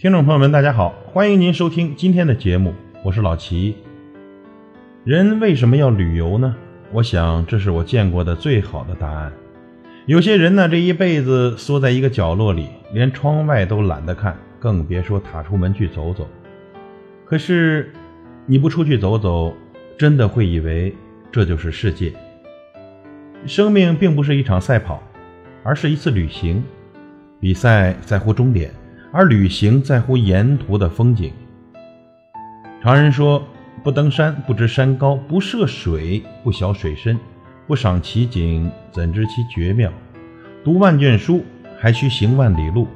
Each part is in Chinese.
听众朋友们，大家好，欢迎您收听今天的节目，我是老齐。人为什么要旅游呢？我想这是我见过的最好的答案。有些人呢，这一辈子缩在一个角落里，连窗外都懒得看，更别说踏出门去走走。可是，你不出去走走，真的会以为这就是世界。生命并不是一场赛跑，而是一次旅行。比赛在乎终点。而旅行在乎沿途的风景。常人说：“不登山不知山高，不涉水不晓水深，不赏奇景怎知其绝妙？读万卷书还需行万里路。”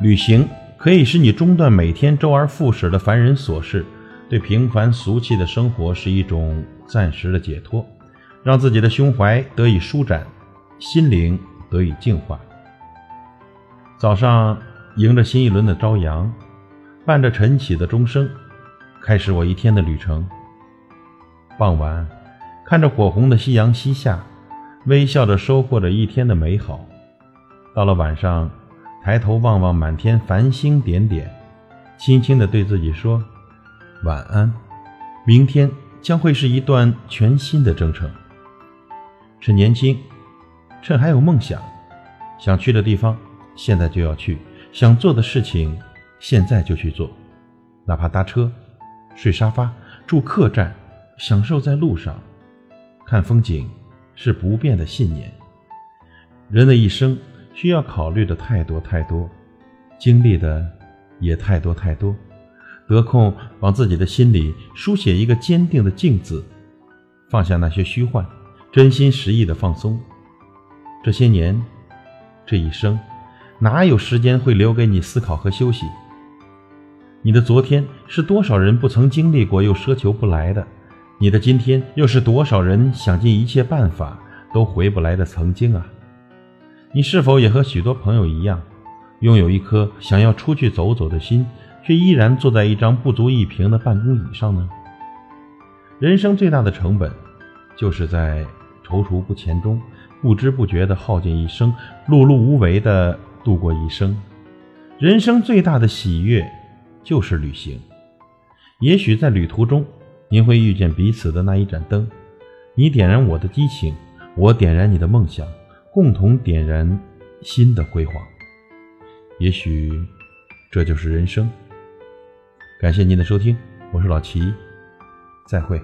旅行可以使你中断每天周而复始的凡人琐事，对平凡俗气的生活是一种暂时的解脱，让自己的胸怀得以舒展，心灵得以净化。早上。迎着新一轮的朝阳，伴着晨起的钟声，开始我一天的旅程。傍晚，看着火红的夕阳西下，微笑着收获着一天的美好。到了晚上，抬头望望满天繁星点点，轻轻地对自己说：“晚安，明天将会是一段全新的征程。”趁年轻，趁还有梦想，想去的地方，现在就要去。想做的事情，现在就去做，哪怕搭车、睡沙发、住客栈，享受在路上，看风景，是不变的信念。人的一生需要考虑的太多太多，经历的也太多太多，得空往自己的心里书写一个坚定的“静”字，放下那些虚幻，真心实意的放松。这些年，这一生。哪有时间会留给你思考和休息？你的昨天是多少人不曾经历过又奢求不来的？你的今天又是多少人想尽一切办法都回不来的曾经啊？你是否也和许多朋友一样，拥有一颗想要出去走走的心，却依然坐在一张不足一平的办公椅上呢？人生最大的成本，就是在踌躇不前中，不知不觉地耗尽一生，碌碌无为的。度过一生，人生最大的喜悦就是旅行。也许在旅途中，您会遇见彼此的那一盏灯，你点燃我的激情，我点燃你的梦想，共同点燃新的辉煌。也许这就是人生。感谢您的收听，我是老齐，再会。